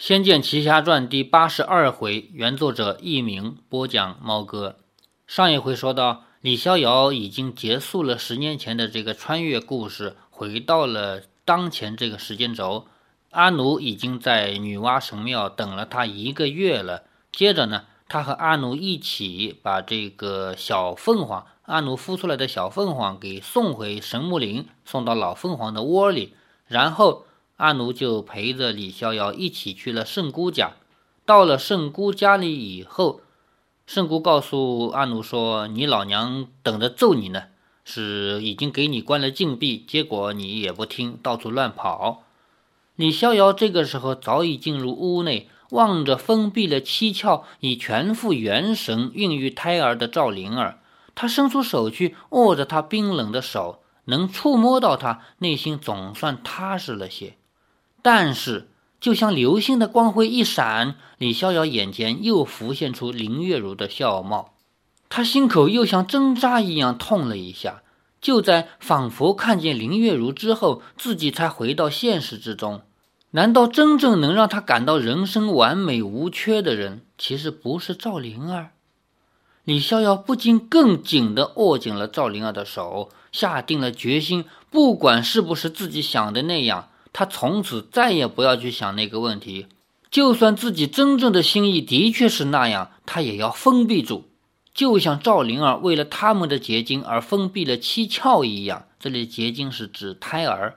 《仙剑奇侠传》第八十二回，原作者佚名，播讲猫哥。上一回说到，李逍遥已经结束了十年前的这个穿越故事，回到了当前这个时间轴。阿奴已经在女娲神庙等了他一个月了。接着呢，他和阿奴一起把这个小凤凰，阿奴孵出来的小凤凰给送回神木林，送到老凤凰的窝里，然后。阿奴就陪着李逍遥一起去了圣姑家。到了圣姑家里以后，圣姑告诉阿奴说：“你老娘等着揍你呢，是已经给你关了禁闭，结果你也不听，到处乱跑。”李逍遥这个时候早已进入屋内，望着封闭了七窍、以全副元神孕育胎儿的赵灵儿，他伸出手去握着她冰冷的手，能触摸到她，内心总算踏实了些。但是，就像流星的光辉一闪，李逍遥眼前又浮现出林月如的笑貌，他心口又像针扎一样痛了一下。就在仿佛看见林月如之后，自己才回到现实之中。难道真正能让他感到人生完美无缺的人，其实不是赵灵儿？李逍遥不禁更紧地握紧了赵灵儿的手，下定了决心，不管是不是自己想的那样。他从此再也不要去想那个问题，就算自己真正的心意的确是那样，他也要封闭住，就像赵灵儿为了他们的结晶而封闭了七窍一样。这里结晶是指胎儿，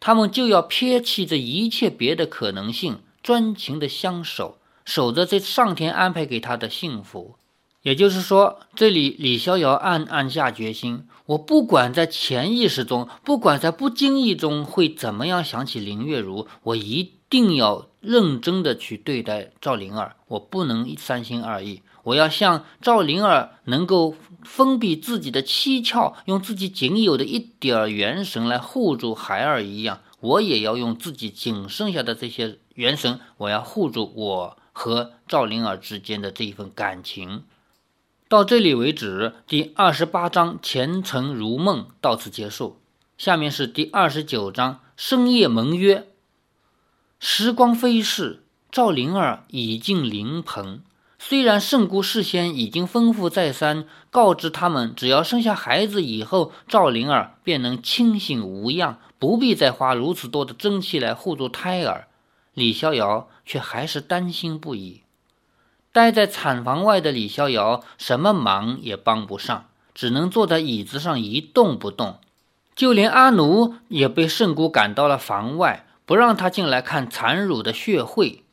他们就要撇弃这一切别的可能性，专情的相守，守着这上天安排给他的幸福。也就是说，这里李逍遥暗暗下决心：我不管在潜意识中，不管在不经意中会怎么样想起林月如，我一定要认真的去对待赵灵儿，我不能三心二意。我要像赵灵儿能够封闭自己的七窍，用自己仅有的一点儿元神来护住孩儿一样，我也要用自己仅剩下的这些元神，我要护住我和赵灵儿之间的这一份感情。到这里为止，第二十八章《前程如梦》到此结束。下面是第二十九章《深夜盟约》。时光飞逝，赵灵儿已进灵棚。虽然圣姑事先已经吩咐再三，告知他们，只要生下孩子以后，赵灵儿便能清醒无恙，不必再花如此多的真气来护住胎儿。李逍遥却还是担心不已。待在产房外的李逍遥什么忙也帮不上，只能坐在椅子上一动不动。就连阿奴也被圣姑赶到了房外，不让他进来看产乳的血会。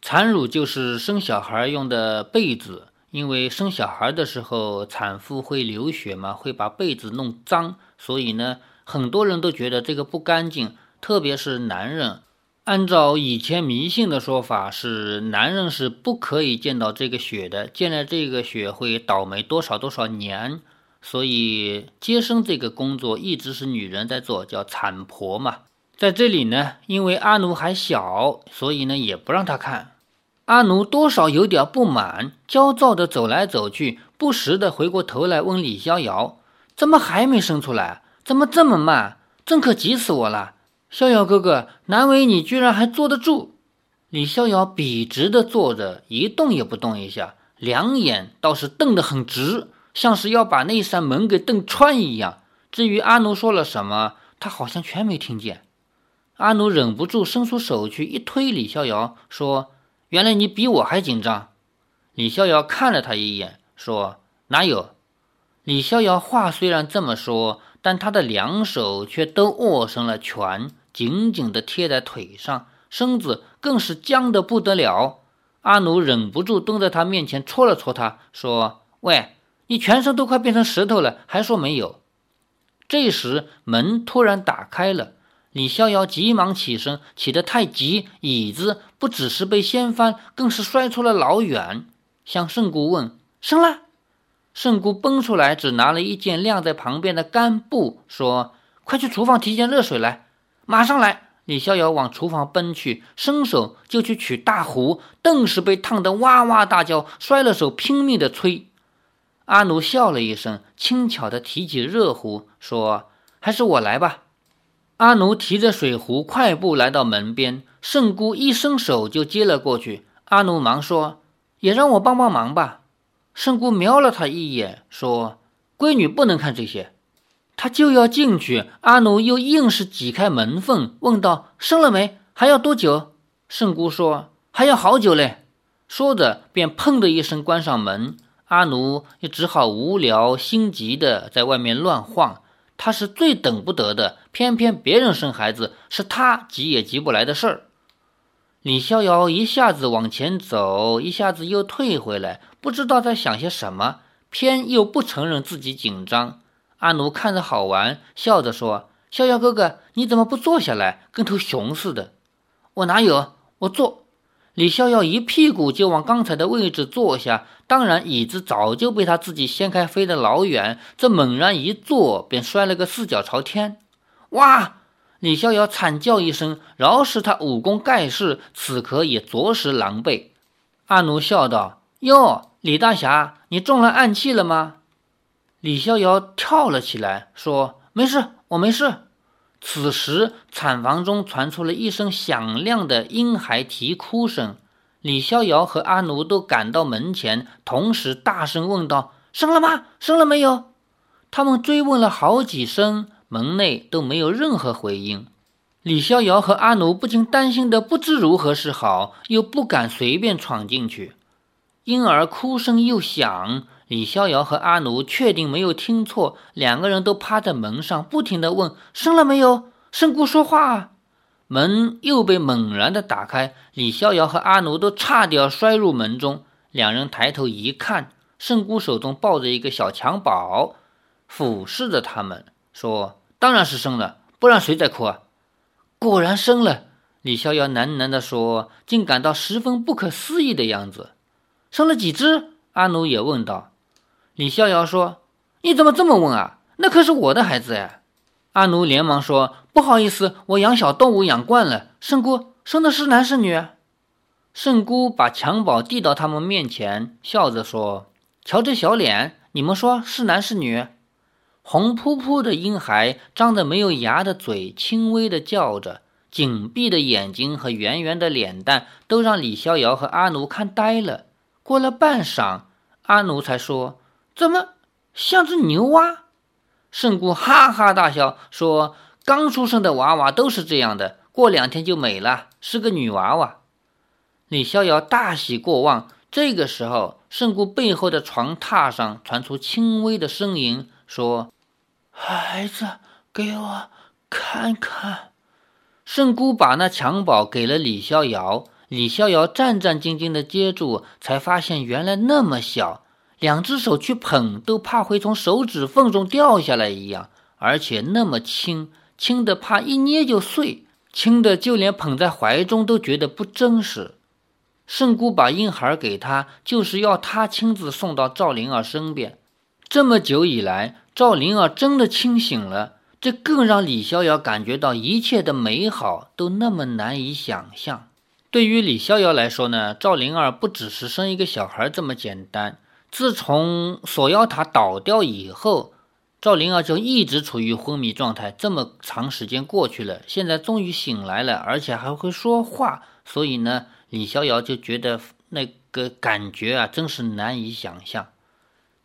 产乳就是生小孩用的被子，因为生小孩的时候产妇会流血嘛，会把被子弄脏，所以呢，很多人都觉得这个不干净，特别是男人。按照以前迷信的说法，是男人是不可以见到这个血的，见了这个血会倒霉多少多少年。所以接生这个工作一直是女人在做，叫产婆嘛。在这里呢，因为阿奴还小，所以呢也不让他看。阿奴多少有点不满，焦躁地走来走去，不时地回过头来问李逍遥：“怎么还没生出来？怎么这么慢？真可急死我了！”逍遥哥哥，难为你居然还坐得住。李逍遥笔直地坐着，一动也不动一下，两眼倒是瞪得很直，像是要把那扇门给瞪穿一样。至于阿奴说了什么，他好像全没听见。阿奴忍不住伸出手去一推李逍遥，说：“原来你比我还紧张。”李逍遥看了他一眼，说：“哪有？”李逍遥话虽然这么说，但他的两手却都握成了拳。紧紧地贴在腿上，身子更是僵得不得了。阿奴忍不住蹲在他面前戳了戳他，说：“喂，你全身都快变成石头了，还说没有？”这时门突然打开了，李逍遥急忙起身，起得太急，椅子不只是被掀翻，更是摔出了老远。向圣姑问：“生了？”圣姑奔出来，只拿了一件晾在旁边的干布，说：“快去厨房提件热水来。”马上来！李逍遥往厨房奔去，伸手就去取大壶，顿时被烫得哇哇大叫，摔了手，拼命的催。阿奴笑了一声，轻巧的提起热壶，说：“还是我来吧。”阿奴提着水壶，快步来到门边。圣姑一伸手就接了过去。阿奴忙说：“也让我帮帮忙吧。”圣姑瞄了他一眼，说：“闺女不能看这些。”他就要进去，阿奴又硬是挤开门缝，问道：“生了没？还要多久？”圣姑说：“还要好久嘞。”说着便砰的一声关上门。阿奴也只好无聊心急的在外面乱晃。他是最等不得的，偏偏别人生孩子是他急也急不来的事儿。李逍遥一下子往前走，一下子又退回来，不知道在想些什么，偏又不承认自己紧张。阿奴看着好玩，笑着说：“逍遥哥哥，你怎么不坐下来，跟头熊似的？”“我哪有？我坐。”李逍遥一屁股就往刚才的位置坐下，当然椅子早就被他自己掀开飞得老远。这猛然一坐，便摔了个四脚朝天。哇！李逍遥惨叫一声，饶是他武功盖世，此刻也着实狼狈。阿奴笑道：“哟，李大侠，你中了暗器了吗？”李逍遥跳了起来，说：“没事，我没事。”此时，产房中传出了一声响亮的婴孩啼哭声。李逍遥和阿奴都赶到门前，同时大声问道：“生了吗？生了没有？”他们追问了好几声，门内都没有任何回应。李逍遥和阿奴不禁担心的不知如何是好，又不敢随便闯进去。婴儿哭声又响。李逍遥和阿奴确定没有听错，两个人都趴在门上，不停地问：“生了没有？圣姑说话。”门又被猛然地打开，李逍遥和阿奴都差点摔入门中。两人抬头一看，圣姑手中抱着一个小襁褓，俯视着他们，说：“当然是生了，不然谁在哭啊？”果然生了。李逍遥喃喃地说，竟感到十分不可思议的样子。生了几只？阿奴也问道。李逍遥说：“你怎么这么问啊？那可是我的孩子呀！”阿奴连忙说：“不好意思，我养小动物养惯了。圣姑生的是男是女？”圣姑把襁褓递到他们面前，笑着说：“瞧这小脸，你们说是男是女？”红扑扑的婴孩张着没有牙的嘴，轻微的叫着，紧闭的眼睛和圆圆的脸蛋都让李逍遥和阿奴看呆了。过了半晌，阿奴才说。怎么像只牛蛙？圣姑哈哈大笑说：“刚出生的娃娃都是这样的，过两天就没了，是个女娃娃。”李逍遥大喜过望。这个时候，圣姑背后的床榻上传出轻微的声音，说：“孩子，给我看看。”圣姑把那襁褓给了李逍遥，李逍遥战战兢兢地接住，才发现原来那么小。两只手去捧，都怕会从手指缝中掉下来一样，而且那么轻，轻的怕一捏就碎，轻的就连捧在怀中都觉得不真实。圣姑把婴孩给他，就是要他亲自送到赵灵儿身边。这么久以来，赵灵儿真的清醒了，这更让李逍遥感觉到一切的美好都那么难以想象。对于李逍遥来说呢，赵灵儿不只是生一个小孩这么简单。自从锁妖塔倒掉以后，赵灵儿就一直处于昏迷状态。这么长时间过去了，现在终于醒来了，而且还会说话。所以呢，李逍遥就觉得那个感觉啊，真是难以想象。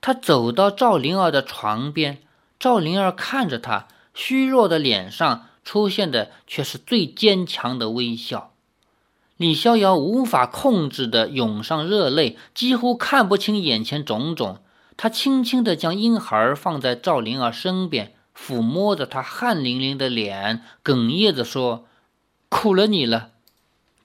他走到赵灵儿的床边，赵灵儿看着他，虚弱的脸上出现的却是最坚强的微笑。李逍遥无法控制的涌上热泪，几乎看不清眼前种种。他轻轻地将婴孩放在赵灵儿身边，抚摸着她汗淋淋的脸，哽咽着说：“苦了你了。”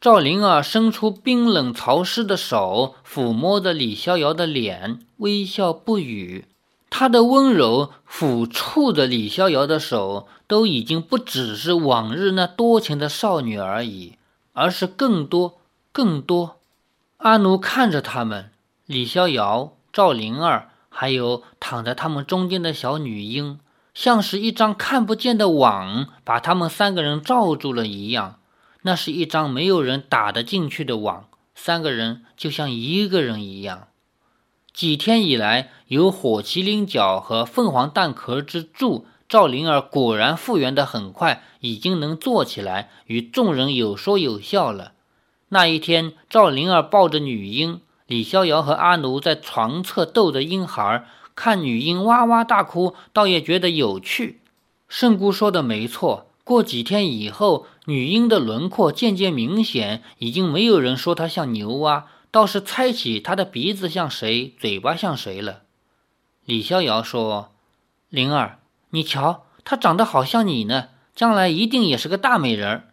赵灵儿伸出冰冷潮湿的手，抚摸着李逍遥的脸，微笑不语。她的温柔抚触着李逍遥的手，都已经不只是往日那多情的少女而已。而是更多、更多。阿奴看着他们，李逍遥、赵灵儿，还有躺在他们中间的小女婴，像是一张看不见的网，把他们三个人罩住了一样。那是一张没有人打得进去的网，三个人就像一个人一样。几天以来，有火麒麟角和凤凰蛋壳之助赵灵儿果然复原的很快，已经能坐起来，与众人有说有笑了。那一天，赵灵儿抱着女婴，李逍遥和阿奴在床侧逗着婴孩，看女婴哇哇大哭，倒也觉得有趣。圣姑说的没错，过几天以后，女婴的轮廓渐渐明显，已经没有人说她像牛蛙，倒是猜起她的鼻子像谁，嘴巴像谁了。李逍遥说：“灵儿。”你瞧，她长得好像你呢，将来一定也是个大美人儿。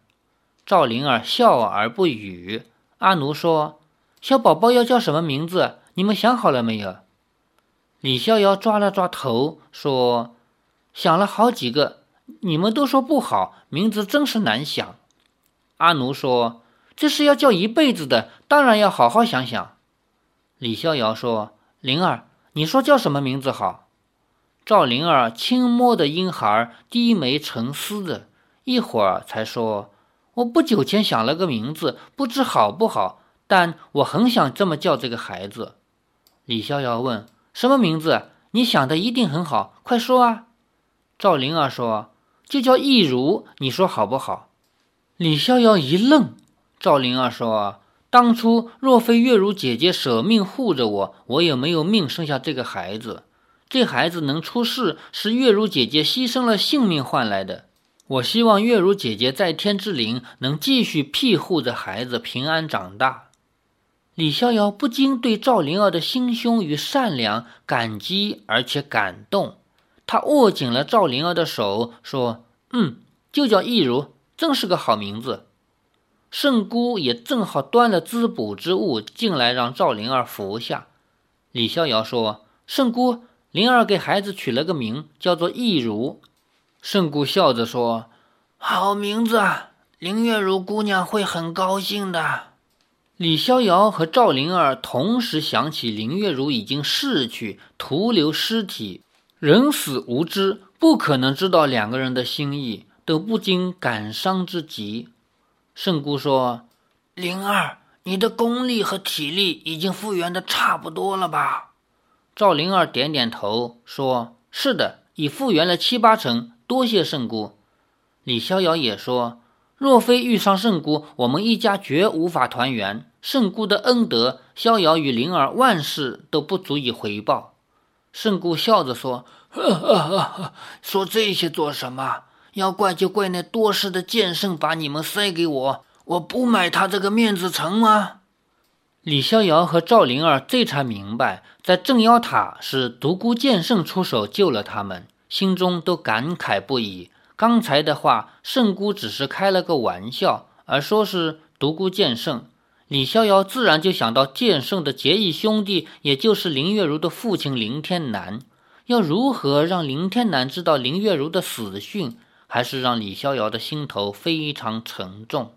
赵灵儿笑而不语。阿奴说：“小宝宝要叫什么名字？你们想好了没有？”李逍遥抓了抓头说：“想了好几个，你们都说不好，名字真是难想。”阿奴说：“这是要叫一辈子的，当然要好好想想。”李逍遥说：“灵儿，你说叫什么名字好？”赵灵儿轻摸的婴孩，低眉沉思着一会儿，才说：“我不久前想了个名字，不知好不好，但我很想这么叫这个孩子。”李逍遥问：“什么名字？你想的一定很好，快说啊！”赵灵儿说：“就叫易如，你说好不好？”李逍遥一愣。赵灵儿说：“当初若非月如姐姐舍命护着我，我也没有命生下这个孩子。”这孩子能出世，是月如姐姐牺牲了性命换来的。我希望月如姐姐在天之灵能继续庇护着孩子平安长大。李逍遥不禁对赵灵儿的心胸与善良感激，而且感动。他握紧了赵灵儿的手，说：“嗯，就叫易如，真是个好名字。”圣姑也正好端了滋补之物进来，让赵灵儿服下。李逍遥说：“圣姑。”灵儿给孩子取了个名，叫做易如。圣姑笑着说：“好名字，林月如姑娘会很高兴的。”李逍遥和赵灵儿同时想起林月如已经逝去，徒留尸体，人死无知，不可能知道两个人的心意，都不禁感伤之极。圣姑说：“灵儿，你的功力和体力已经复原的差不多了吧？”赵灵儿点点头，说：“是的，已复原了七八成，多谢圣姑。”李逍遥也说：“若非遇上圣姑，我们一家绝无法团圆。圣姑的恩德，逍遥与灵儿万事都不足以回报。”圣姑笑着说：“呵呵呵，说这些做什么？要怪就怪那多事的剑圣把你们塞给我，我不买他这个面子成吗？”李逍遥和赵灵儿这才明白，在镇妖塔是独孤剑圣出手救了他们，心中都感慨不已。刚才的话，圣姑只是开了个玩笑，而说是独孤剑圣，李逍遥自然就想到剑圣的结义兄弟，也就是林月如的父亲林天南。要如何让林天南知道林月如的死讯，还是让李逍遥的心头非常沉重。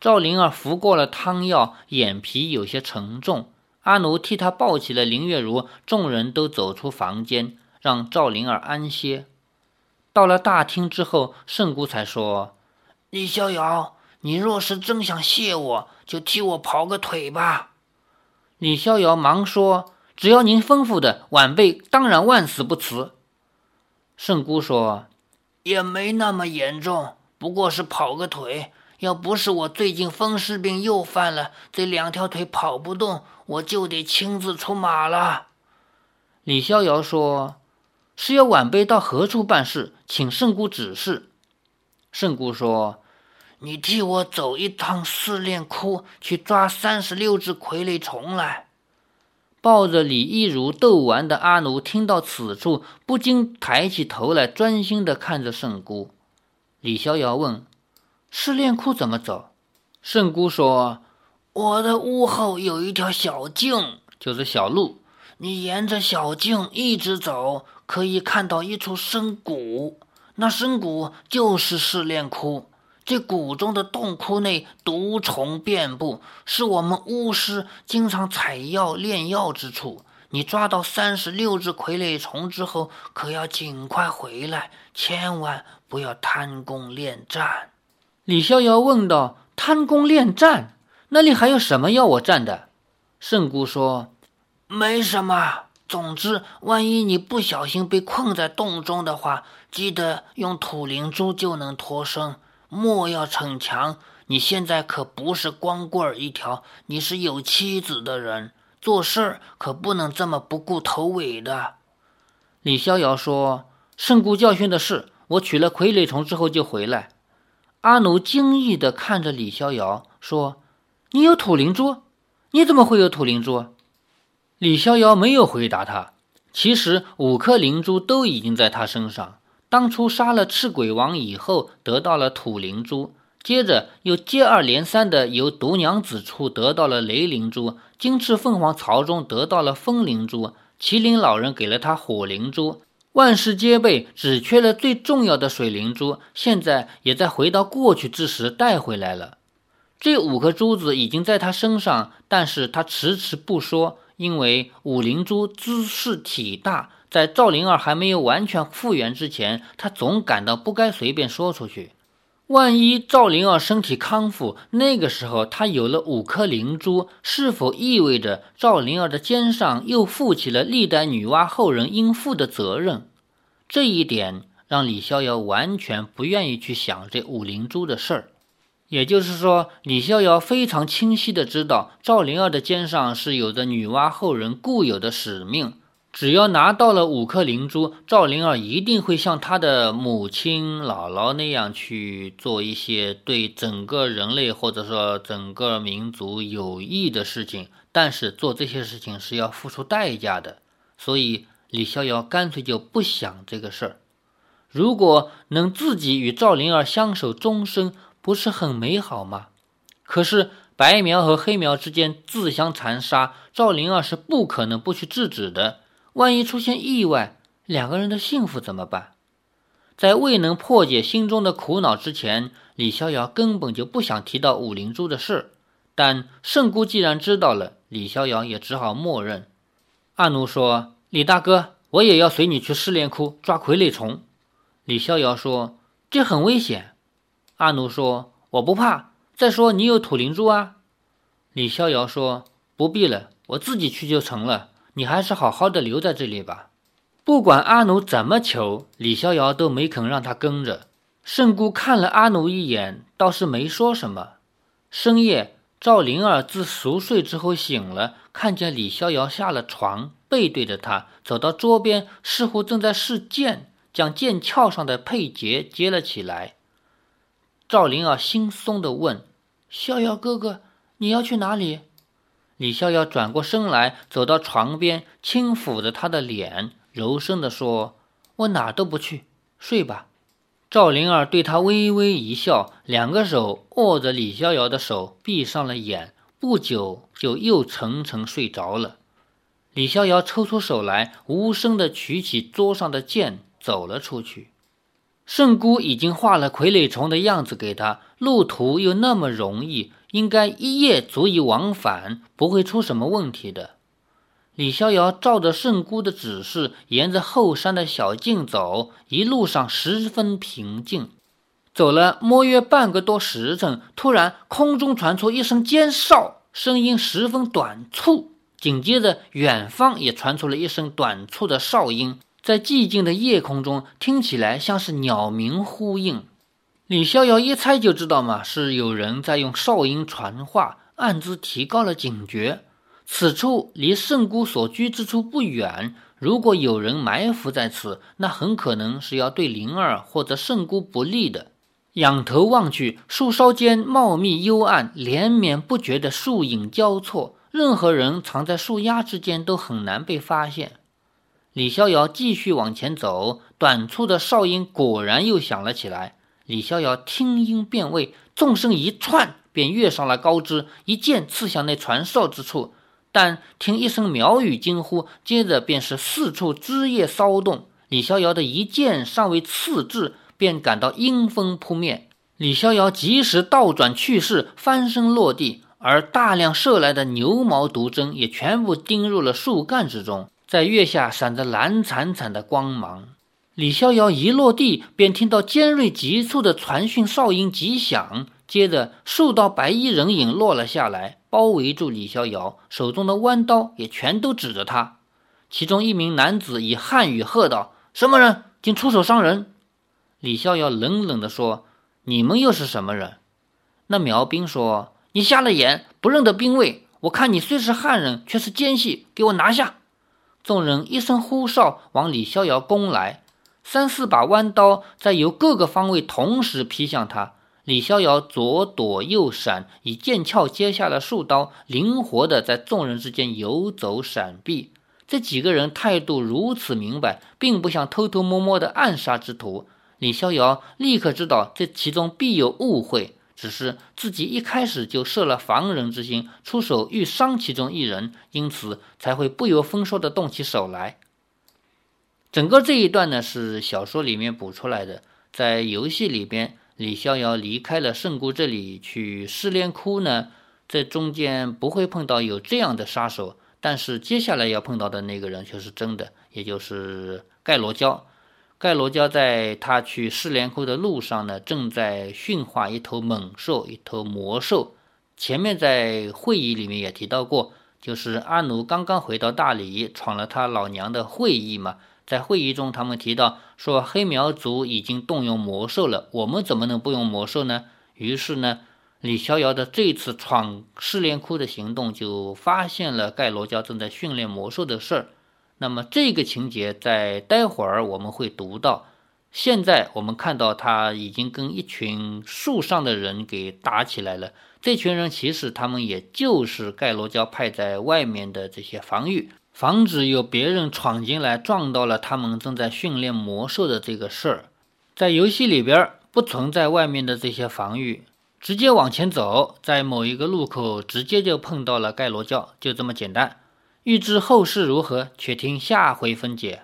赵灵儿服过了汤药，眼皮有些沉重。阿奴替她抱起了林月如，众人都走出房间，让赵灵儿安歇。到了大厅之后，圣姑才说：“李逍遥，你若是真想谢我，就替我跑个腿吧。”李逍遥忙说：“只要您吩咐的，晚辈当然万死不辞。”圣姑说：“也没那么严重，不过是跑个腿。”要不是我最近风湿病又犯了，这两条腿跑不动，我就得亲自出马了。李逍遥说：“是要晚辈到何处办事，请圣姑指示。”圣姑说：“你替我走一趟试炼窟，去抓三十六只傀儡虫来。”抱着李一如逗玩的阿奴听到此处，不禁抬起头来，专心的看着圣姑。李逍遥问。试炼窟怎么走？圣姑说：“我的屋后有一条小径，就是小路。你沿着小径一直走，可以看到一处深谷。那深谷就是试炼窟。这谷中的洞窟内毒虫遍布，是我们巫师经常采药炼药之处。你抓到三十六只傀儡虫之后，可要尽快回来，千万不要贪功恋战。”李逍遥问道：“贪功恋战，那里还有什么要我战的？”圣姑说：“没什么。总之，万一你不小心被困在洞中的话，记得用土灵珠就能脱身，莫要逞强。你现在可不是光棍儿一条，你是有妻子的人，做事儿可不能这么不顾头尾的。”李逍遥说：“圣姑教训的是，我取了傀儡虫之后就回来。”阿奴惊异地看着李逍遥说：“你有土灵珠？你怎么会有土灵珠？”李逍遥没有回答他。其实五颗灵珠都已经在他身上。当初杀了赤鬼王以后，得到了土灵珠。接着又接二连三的由毒娘子处得到了雷灵珠，金翅凤凰巢中得到了风灵珠，麒麟老人给了他火灵珠，万事皆备，只缺了最重要的水灵珠，现在也在回到过去之时带回来了。这五颗珠子已经在他身上，但是他迟迟不说，因为五灵珠姿势体大，在赵灵儿还没有完全复原之前，他总感到不该随便说出去。万一赵灵儿身体康复，那个时候她有了五颗灵珠，是否意味着赵灵儿的肩上又负起了历代女娲后人应负的责任？这一点让李逍遥完全不愿意去想这五灵珠的事儿。也就是说，李逍遥非常清晰的知道赵灵儿的肩上是有着女娲后人固有的使命。只要拿到了五颗灵珠，赵灵儿一定会像她的母亲姥姥那样去做一些对整个人类或者说整个民族有益的事情。但是做这些事情是要付出代价的，所以李逍遥干脆就不想这个事儿。如果能自己与赵灵儿相守终生，不是很美好吗？可是白苗和黑苗之间自相残杀，赵灵儿是不可能不去制止的。万一出现意外，两个人的幸福怎么办？在未能破解心中的苦恼之前，李逍遥根本就不想提到五灵珠的事。但圣姑既然知道了，李逍遥也只好默认。阿奴说：“李大哥，我也要随你去试炼窟抓傀儡虫。”李逍遥说：“这很危险。”阿奴说：“我不怕。再说你有土灵珠啊。”李逍遥说：“不必了，我自己去就成了。”你还是好好的留在这里吧。不管阿奴怎么求，李逍遥都没肯让他跟着。圣姑看了阿奴一眼，倒是没说什么。深夜，赵灵儿自熟睡之后醒了，看见李逍遥下了床，背对着他，走到桌边，似乎正在试剑，将剑鞘上的佩结接了起来。赵灵儿心松的问：“逍遥哥哥，你要去哪里？”李逍遥转过身来，走到床边，轻抚着他的脸，柔声地说：“我哪都不去，睡吧。”赵灵儿对他微微一笑，两个手握着李逍遥的手，闭上了眼，不久就又沉沉睡着了。李逍遥抽出手来，无声地取起桌上的剑，走了出去。圣姑已经画了傀儡虫的样子给他，路途又那么容易。应该一夜足以往返，不会出什么问题的。李逍遥照着圣姑的指示，沿着后山的小径走，一路上十分平静。走了摸约半个多时辰，突然空中传出一声尖哨，声音十分短促。紧接着，远方也传出了一声短促的哨音，在寂静的夜空中听起来像是鸟鸣呼应。李逍遥一猜就知道嘛，是有人在用哨音传话，暗自提高了警觉。此处离圣姑所居之处不远，如果有人埋伏在此，那很可能是要对灵儿或者圣姑不利的。仰头望去，树梢间茂密幽暗，连绵不绝的树影交错，任何人藏在树丫之间都很难被发现。李逍遥继续往前走，短促的哨音果然又响了起来。李逍遥听音辨位，纵身一窜，便跃上了高枝，一剑刺向那传哨之处。但听一声苗语惊呼，接着便是四处枝叶骚动。李逍遥的一剑尚未刺至，便感到阴风扑面。李逍遥及时倒转去势，翻身落地，而大量射来的牛毛毒针也全部钉入了树干之中，在月下闪着蓝惨惨的光芒。李逍遥一落地，便听到尖锐急促的传讯哨音急响，接着数道白衣人影落了下来，包围住李逍遥，手中的弯刀也全都指着他。其中一名男子以汉语喝道：“什么人，竟出手伤人？”李逍遥冷冷地说：“你们又是什么人？”那苗兵说：“你瞎了眼，不认得兵位。我看你虽是汉人，却是奸细，给我拿下！”众人一声呼哨，往李逍遥攻来。三四把弯刀在由各个方位同时劈向他。李逍遥左躲右闪，以剑鞘接下了数刀，灵活的在众人之间游走闪避。这几个人态度如此明白，并不像偷偷摸摸的暗杀之徒。李逍遥立刻知道这其中必有误会，只是自己一开始就设了防人之心，出手欲伤其中一人，因此才会不由分说的动起手来。整个这一段呢，是小说里面补出来的，在游戏里边。李逍遥离开了圣姑这里去试炼窟呢，在中间不会碰到有这样的杀手，但是接下来要碰到的那个人却是真的，也就是盖罗娇。盖罗娇在他去试炼窟的路上呢，正在驯化一头猛兽，一头魔兽。前面在会议里面也提到过，就是阿奴刚刚回到大理，闯了他老娘的会议嘛。在会议中，他们提到说黑苗族已经动用魔兽了，我们怎么能不用魔兽呢？于是呢，李逍遥的这次闯试炼窟的行动就发现了盖罗娇正在训练魔兽的事儿。那么这个情节在待会儿我们会读到。现在我们看到他已经跟一群树上的人给打起来了。这群人其实他们也就是盖罗娇派在外面的这些防御。防止有别人闯进来撞到了他们正在训练魔兽的这个事儿，在游戏里边不存在外面的这些防御，直接往前走，在某一个路口直接就碰到了盖罗教，就这么简单。欲知后事如何，且听下回分解。